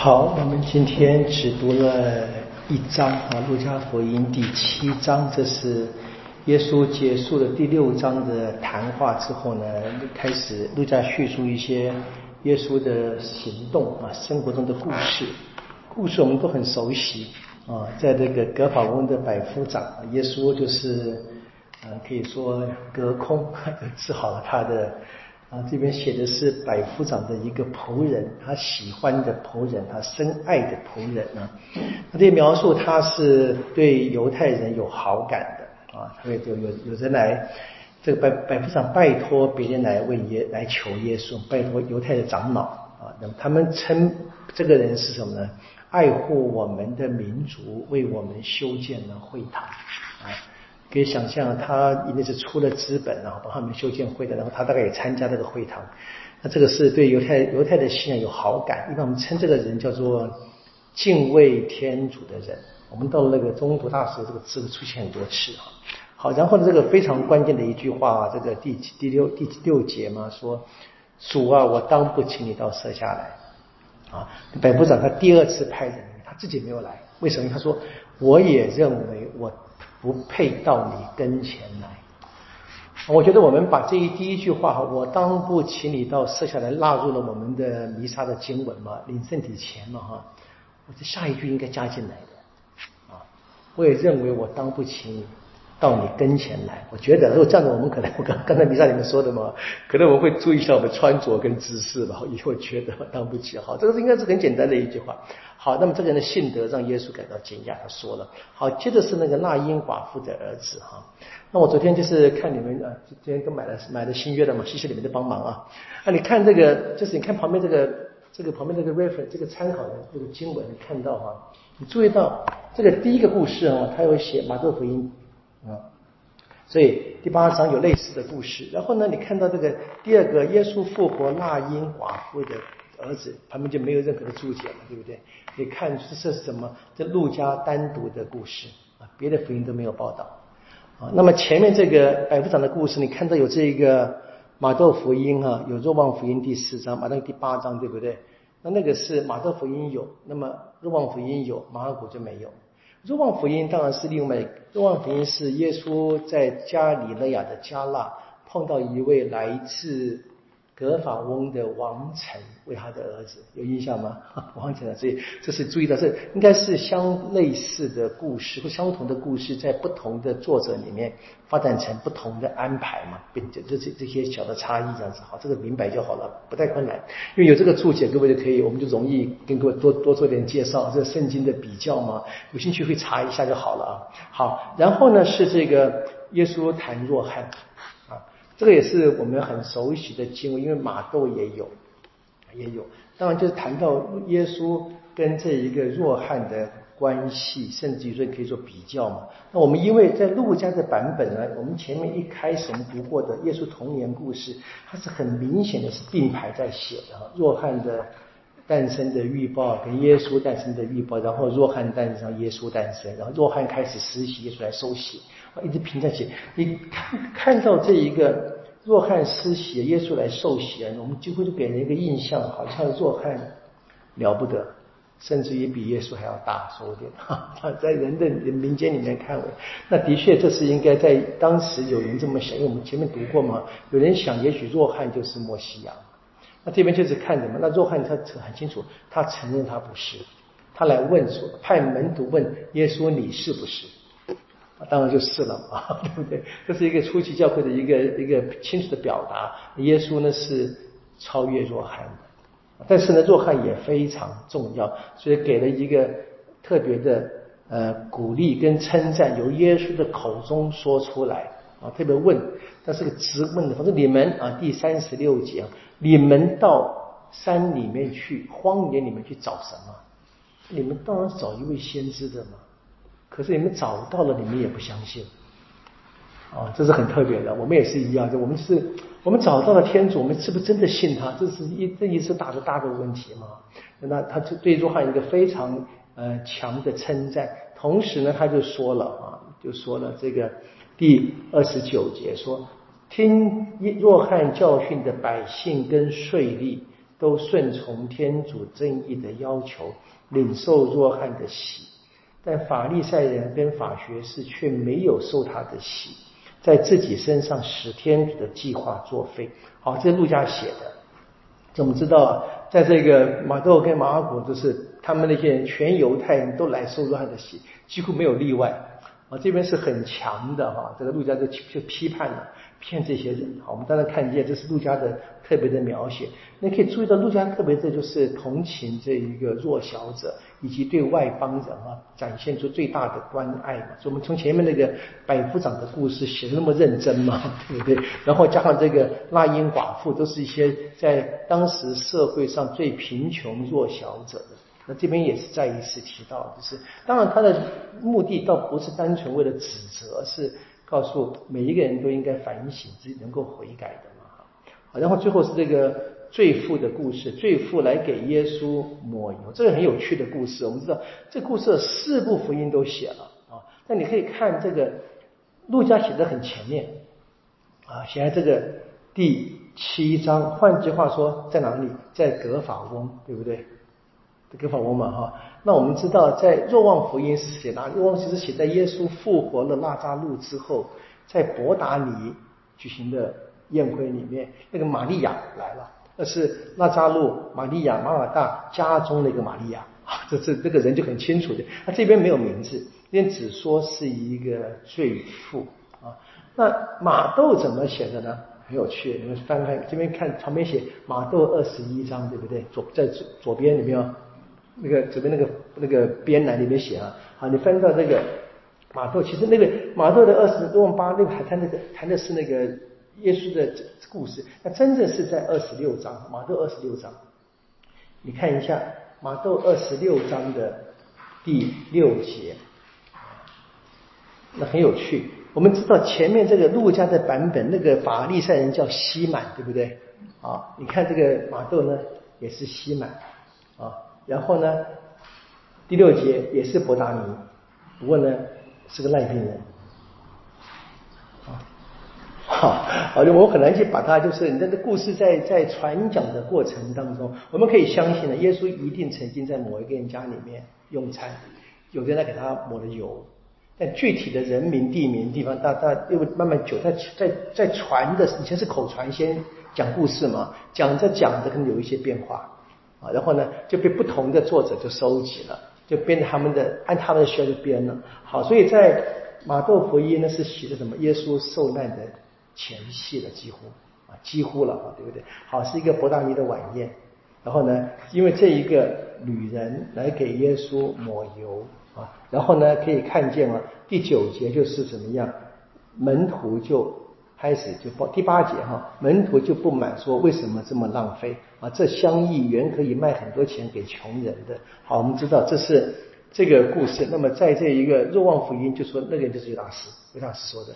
好，我们今天只读了一章啊，《路加福音》第七章，这是耶稣结束了第六章的谈话之后呢，开始路加叙述一些耶稣的行动啊，生活中的故事。故事我们都很熟悉啊，在这个格法翁的百夫长，耶稣就是呃，可以说隔空 治好了他的。啊，这边写的是百夫长的一个仆人，他喜欢的仆人，他深爱的仆人啊。他这描述他是对犹太人有好感的啊，所以有有有人来，这个百百夫长拜托别人来问耶来求耶稣，拜托犹太的长老啊，那么他们称这个人是什么呢？爱护我们的民族，为我们修建了会堂啊。可以想象，他一定是出了资本，然后帮他们修建会的，然后他大概也参加这个会堂。那这个是对犹太犹太的信仰有好感，一般我们称这个人叫做敬畏天主的人。我们到了那个中读大时，这个字出现很多次啊。好，然后呢，这个非常关键的一句话，这个第第六第六节嘛，说主啊，我当不请你到舍下来啊。百部长他第二次派人，他自己没有来，为什么？他说我也认为我。不配到你跟前来。我觉得我们把这一第一句话，我当不起你到设下来纳入了我们的弥撒的经文嘛，领圣体前嘛哈，我这下一句应该加进来的啊。我也认为我当不起你。到你跟前来，我觉得如果站在，我们可能我刚刚才比赛里面说的嘛，可能我会注意一下我们穿着跟姿势吧。以后觉得当不起，好，这个应该是很简单的一句话。好，那么这个人的信德让耶稣感到惊讶，他说了。好，接着是那个那英寡妇的儿子哈。那我昨天就是看你们啊，今天都买了买了新约的嘛，谢谢你们的帮忙啊。那你看这个，就是你看旁边这个这个旁边这个 reference 这个参考的这个经文，你看到哈，你注意到这个第一个故事啊，他有写马窦福音。啊，所以第八章有类似的故事。然后呢，你看到这个第二个耶稣复活那因寡妇的儿子，旁边就没有任何的注解了，对不对？你看这是什么？这路加单独的故事啊，别的福音都没有报道啊。那么前面这个百夫长的故事，你看到有这个马窦福音啊，有若望福音第四章，马窦第八章，对不对？那那个是马窦福音有，那么若望福音有，马尔谷就没有。若望福音当然是另外，若望福音是耶稣在加里勒亚的加纳碰到一位来自。格法翁的王臣为他的儿子有印象吗？王臣啊，所以这是注意到，这应该是相类似的故事或相同的故事，在不同的作者里面发展成不同的安排嘛，并这这这些小的差异这样子，好，这个明白就好了，不太困难，因为有这个注解，各位就可以，我们就容易跟各位多多做点介绍，这圣经的比较嘛，有兴趣会查一下就好了啊。好，然后呢是这个耶稣谈若翰。这个也是我们很熟悉的经文，因为马窦也有，也有。当然就是谈到耶稣跟这一个弱汉的关系，甚至于说可以做比较嘛。那我们因为在路加的版本呢，我们前面一开始我们读过的耶稣童年故事，它是很明显的是并排在写的。弱汉的诞生的预报跟耶稣诞生的预报，然后弱汉诞生，耶稣诞生，然后弱汉开始实习，耶稣来收洗。一直评在起，你看看到这一个若汉施洗，耶稣来受洗啊，我们几乎就给人一个印象，好像若汉了不得，甚至于比耶稣还要大，说不定 哈。在人的民间里面看，那的确这是应该在当时有人这么想，因为我们前面读过嘛，有人想也许若汉就是莫西亚，那这边就是看什么？那若汉他很清楚，他承认他不是，他来问说，派门徒问耶稣你是不是？当然就是了啊，对不对？这是一个初期教会的一个一个清楚的表达。耶稣呢是超越若翰的，但是呢若翰也非常重要，所以给了一个特别的呃鼓励跟称赞，由耶稣的口中说出来啊，特别问，他是个直问的，反正你们啊第三十六节，你们到山里面去，荒野里面去找什么？你们当然是找一位先知的嘛。可是你们找到了，你们也不相信，啊，这是很特别的。我们也是一样，就我们是，我们找到了天主，我们是不是真的信他？这是一这一次大的大的问题嘛？那他就对若翰一个非常呃强的称赞，同时呢，他就说了啊，就说了这个第二十九节说，听若翰教训的百姓跟税吏，都顺从天主正义的要求，领受若翰的喜。但法利赛人跟法学士却没有受他的喜，在自己身上使天主的计划作废。好，这是路加写的。怎么知道啊，在这个马窦跟马尔谷都是他们那些人，全犹太人都来受若翰的喜，几乎没有例外。啊，这边是很强的哈，这个路加就就批判了。骗这些人，好，我们当然看见这是陆家的特别的描写。那可以注意到，陆家特别的就是同情这一个弱小者，以及对外邦人啊展现出最大的关爱嘛。所以，我们从前面那个百夫长的故事写的那么认真嘛，对不对？然后加上这个拉因寡妇，都是一些在当时社会上最贫穷弱小者的。那这边也是再一次提到，就是当然他的目的倒不是单纯为了指责，是。告诉每一个人都应该反省自己，能够悔改的嘛。好，然后最后是这个罪妇的故事，罪妇来给耶稣抹油，这个很有趣的故事。我们知道这故事四部福音都写了啊，那你可以看这个路加写的很前面啊，写在这个第七章。换句话说，在哪里？在格法翁，对不对？格法翁嘛，哈。那我们知道，在若望福音是写哪？若望其实写在耶稣复活了拉扎路之后，在伯达尼举行的宴会里面，那个玛利亚来了，那是拉扎路、玛利亚、马尔大家中的一个玛利亚啊，这这这个人就很清楚的。他这边没有名字，因为只说是一个罪妇啊。那马窦怎么写的呢？很有趣，你们翻开这边看，旁边写马窦二十一章，对不对？左在左左边里面。那个左边那个那个编栏里面写啊，好，你翻到那个马窦，其实那个马窦的二十多万八，那个还谈那个谈的是那个耶稣的故事，那真正是在二十六章，马窦二十六章，你看一下马窦二十六章的第六节，那很有趣。我们知道前面这个路加的版本，那个法利赛人叫西满，对不对？啊，你看这个马窦呢，也是西满啊。然后呢，第六节也是伯达尼，不过呢是个赖病人，好，好的，我很难去把它就是你这个故事在在传讲的过程当中，我们可以相信呢，耶稣一定曾经在某一个人家里面用餐，有的人来给他抹了油，但具体的人名、地名、地方，大大因为慢慢久在在在传的以前是口传，先讲故事嘛，讲着讲着可能有一些变化。啊，然后呢，就被不同的作者就收集了，就编他们的，按他们的需要就编了。好，所以在马窦福音呢是写的什么？耶稣受难的前戏了，几乎啊，几乎了啊，对不对？好，是一个伯大尼的晚宴。然后呢，因为这一个女人来给耶稣抹油啊，然后呢可以看见啊，第九节就是怎么样，门徒就。开始就报第八节哈，门徒就不满说为什么这么浪费啊？这香意原可以卖很多钱给穷人的。好，我们知道这是这个故事。那么在这一个若望福音就说那个就是犹大师，犹大师说的。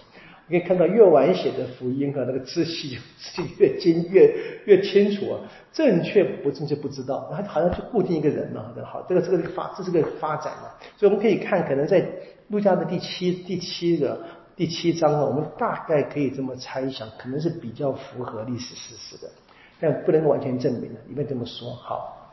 可以看到越晚写的福音和那个字迹 字迹越精越越清楚啊，正确不正确不知道，他好像就固定一个人嘛。好，这个这个发这是个发展嘛，所以我们可以看可能在路加的第七第七个。第七章呢，我们大概可以这么猜想，可能是比较符合历史事实的，但不能完全证明的。里面这么说，好，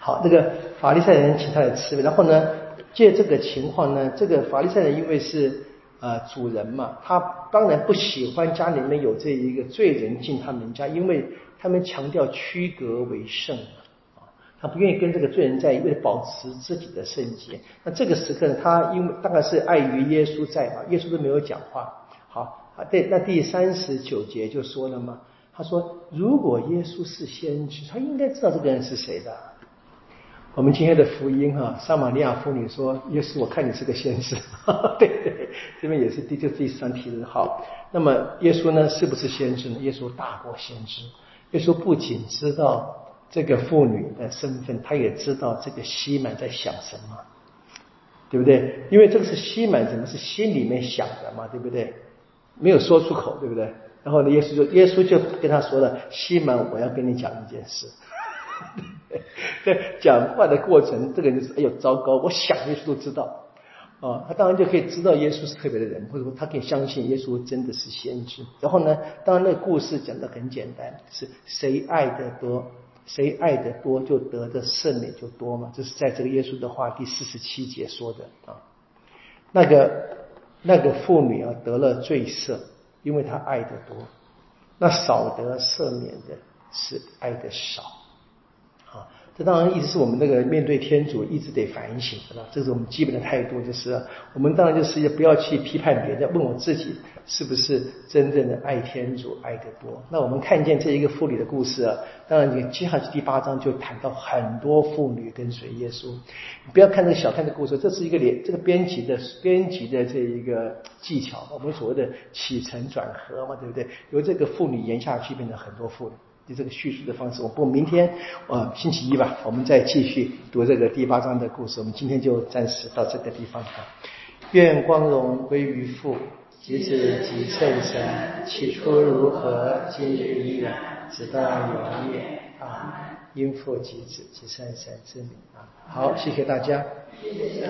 好，这个法利赛人请他来吃，然后呢，借这个情况呢，这个法利赛人因为是呃主人嘛，他当然不喜欢家里面有这一个罪人进他们家，因为他们强调区隔为圣。他不愿意跟这个罪人在，为了保持自己的圣洁。那这个时刻呢，他因为大概是碍于耶稣在嘛，耶稣都没有讲话。好啊，对，那第三十九节就说了嘛，他说如果耶稣是先知，他应该知道这个人是谁的。我们今天的福音哈，撒玛利亚妇女说，耶稣，我看你是个先知。对 对，这边也是第就第三题的。好，那么耶稣呢，是不是先知呢？耶稣大过先知。耶稣不仅知道。这个妇女的身份，他也知道这个西满在想什么，对不对？因为这个是西满，怎么是心里面想的嘛，对不对？没有说出口，对不对？然后呢，耶稣就耶稣就跟他说了：“西满，我要跟你讲一件事。”在讲话的过程，这个人是哎呦糟糕，我想耶稣都知道啊，他当然就可以知道耶稣是特别的人，或者说他可以相信耶稣真的是先知。然后呢，当然那个故事讲的很简单，是谁爱的多？谁爱的多，就得的圣免就多嘛。这是在这个耶稣的话第四十七节说的啊。那个那个妇女啊，得了罪赦，因为她爱的多；那少得赦免的是爱的少。这当然一直是我们那个面对天主一直得反省，是吧？这是我们基本的态度，就是我们当然就是不要去批判别人，问我自己是不是真正的爱天主爱得多。那我们看见这一个妇女的故事啊，当然你接下去第八章就谈到很多妇女跟随耶稣。你不要看这个小看的故事，这是一个连这个编辑的编辑的这一个技巧，我们所谓的起承转合嘛，对不对？由这个妇女言下去变成很多妇女。这个叙述的方式，我不明天呃星期一吧，我们再继续读这个第八章的故事。我们今天就暂时到这个地方啊。愿光荣归于父，及子及圣神，起初如何，今日依然，直到永远啊！因父及子及圣神之名啊。好，谢谢大家。谢谢